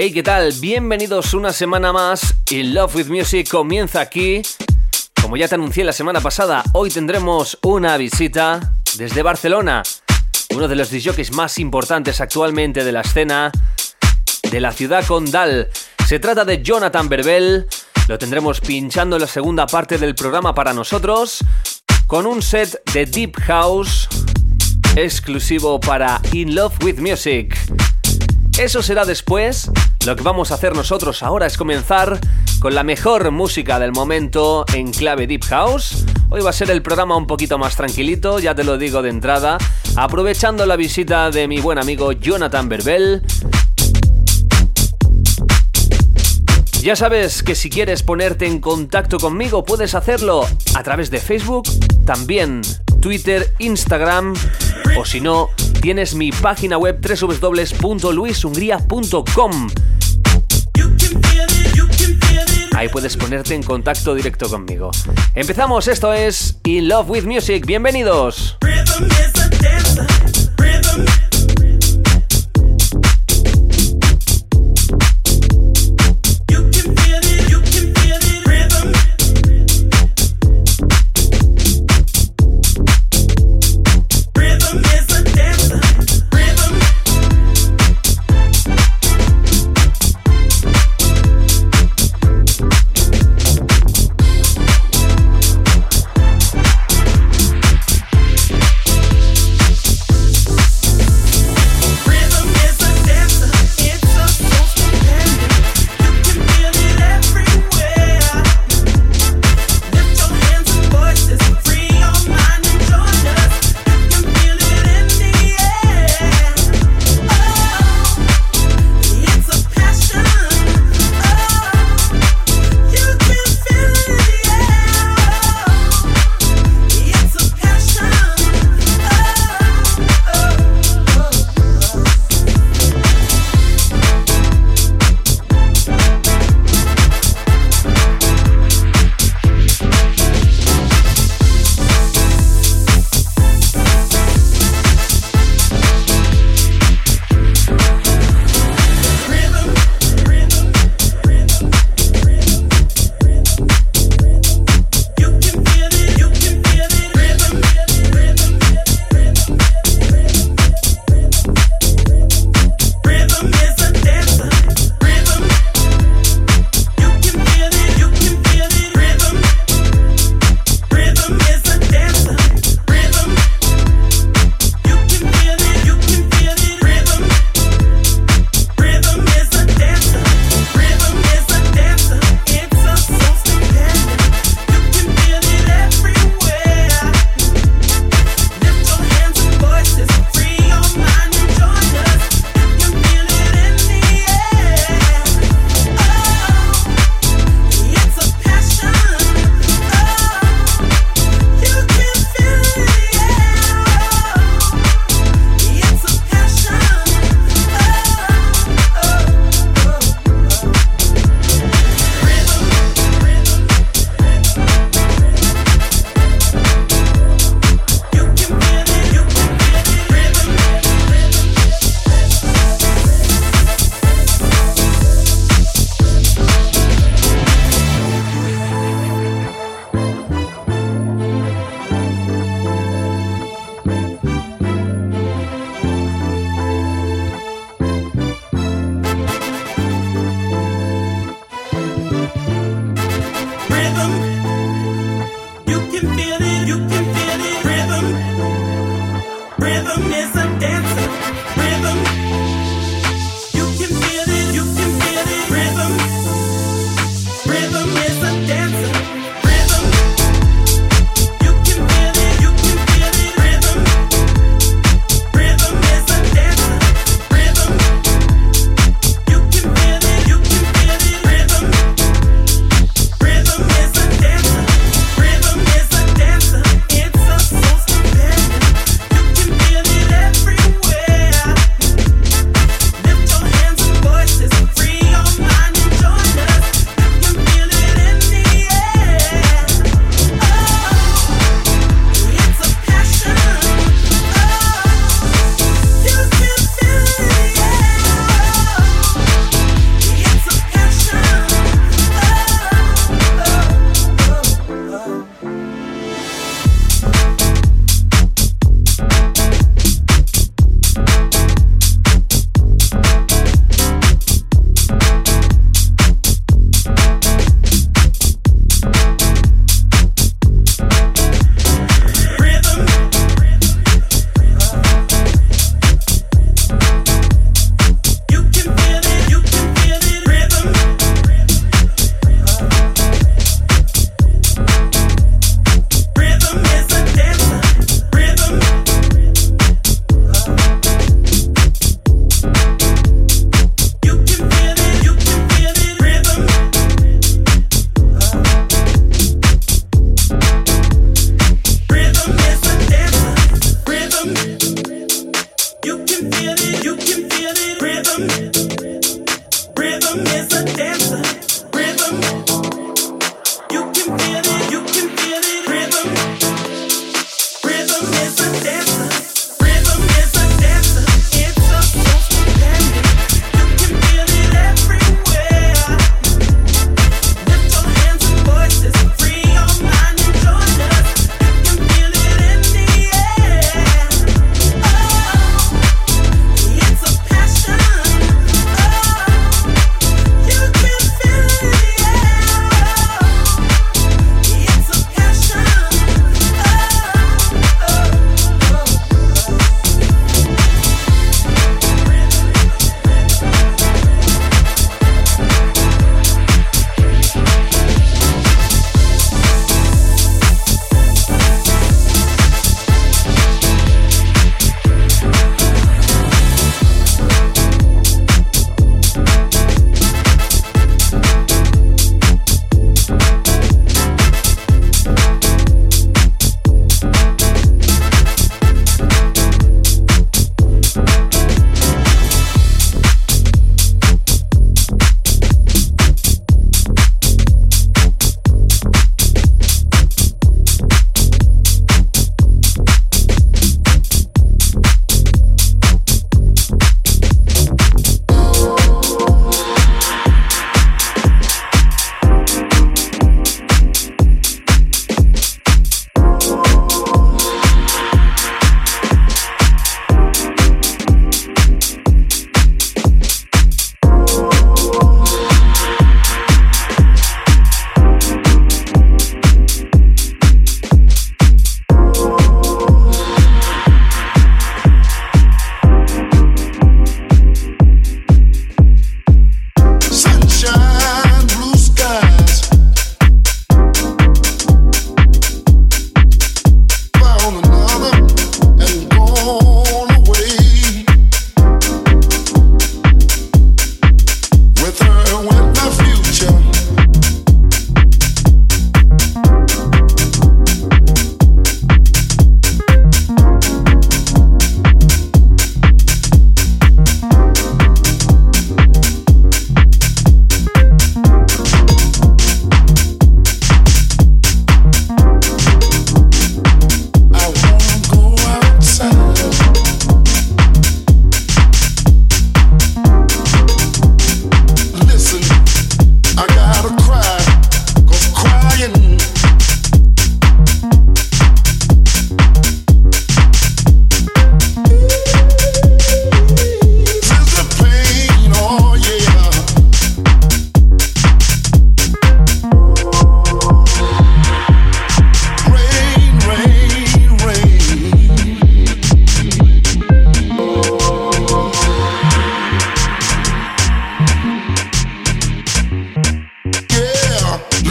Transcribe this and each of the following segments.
Hey, ¿qué tal? Bienvenidos una semana más y Love with Music comienza aquí. Como ya te anuncié la semana pasada, hoy tendremos una visita desde Barcelona, uno de los DJs más importantes actualmente de la escena de la ciudad condal. Se trata de Jonathan Berbel. Lo tendremos pinchando en la segunda parte del programa para nosotros con un set de Deep House exclusivo para In Love with Music. Eso será después. Lo que vamos a hacer nosotros ahora es comenzar con la mejor música del momento en clave Deep House. Hoy va a ser el programa un poquito más tranquilito, ya te lo digo de entrada, aprovechando la visita de mi buen amigo Jonathan Berbel. Ya sabes que si quieres ponerte en contacto conmigo puedes hacerlo a través de Facebook, también Twitter, Instagram o si no, tienes mi página web www.luishungría.com. Ahí puedes ponerte en contacto directo conmigo. Empezamos, esto es In Love with Music. Bienvenidos.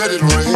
let it rain.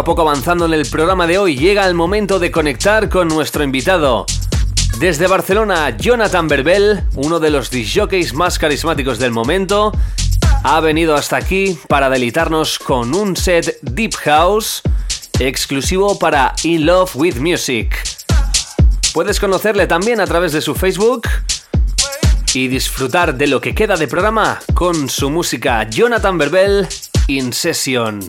A poco avanzando en el programa de hoy, llega el momento de conectar con nuestro invitado. Desde Barcelona, Jonathan Berbel, uno de los disjockeys más carismáticos del momento, ha venido hasta aquí para deleitarnos con un set Deep House exclusivo para In Love with Music. Puedes conocerle también a través de su Facebook y disfrutar de lo que queda de programa con su música Jonathan Berbel In Session.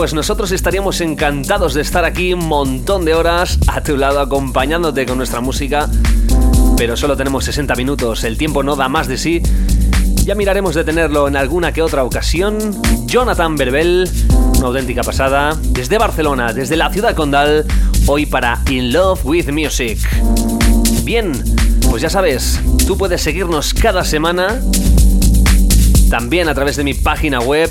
Pues nosotros estaríamos encantados de estar aquí un montón de horas a tu lado acompañándote con nuestra música, pero solo tenemos 60 minutos, el tiempo no da más de sí. Ya miraremos de tenerlo en alguna que otra ocasión. Jonathan Berbel, una auténtica pasada, desde Barcelona, desde la ciudad condal, hoy para In Love with Music. Bien, pues ya sabes, tú puedes seguirnos cada semana también a través de mi página web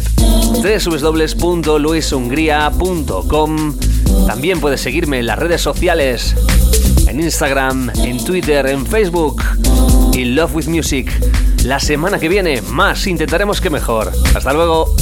www.luishungría.com. También puedes seguirme en las redes sociales, en Instagram, en Twitter, en Facebook y Love with Music. La semana que viene más intentaremos que mejor. Hasta luego.